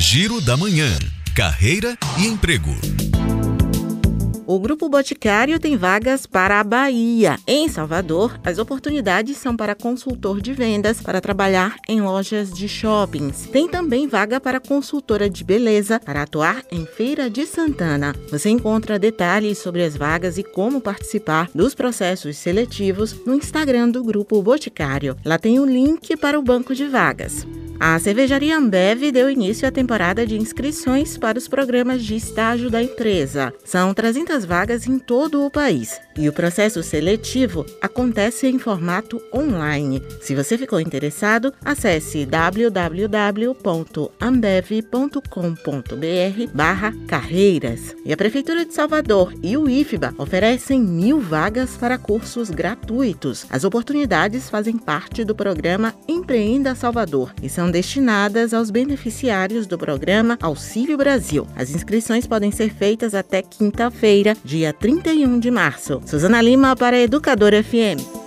Giro da Manhã. Carreira e emprego. O Grupo Boticário tem vagas para a Bahia. Em Salvador, as oportunidades são para consultor de vendas para trabalhar em lojas de shoppings. Tem também vaga para consultora de beleza para atuar em Feira de Santana. Você encontra detalhes sobre as vagas e como participar dos processos seletivos no Instagram do Grupo Boticário. Lá tem o link para o banco de vagas. A cervejaria Ambev deu início à temporada de inscrições para os programas de estágio da empresa. São 300 vagas em todo o país e o processo seletivo acontece em formato online. Se você ficou interessado, acesse www.ambev.com.br/carreiras. E a Prefeitura de Salvador e o IFBA oferecem mil vagas para cursos gratuitos. As oportunidades fazem parte do programa Empreenda Salvador e são destinadas aos beneficiários do programa Auxílio Brasil. As inscrições podem ser feitas até quinta-feira, dia 31 de março. Suzana Lima para Educador FM.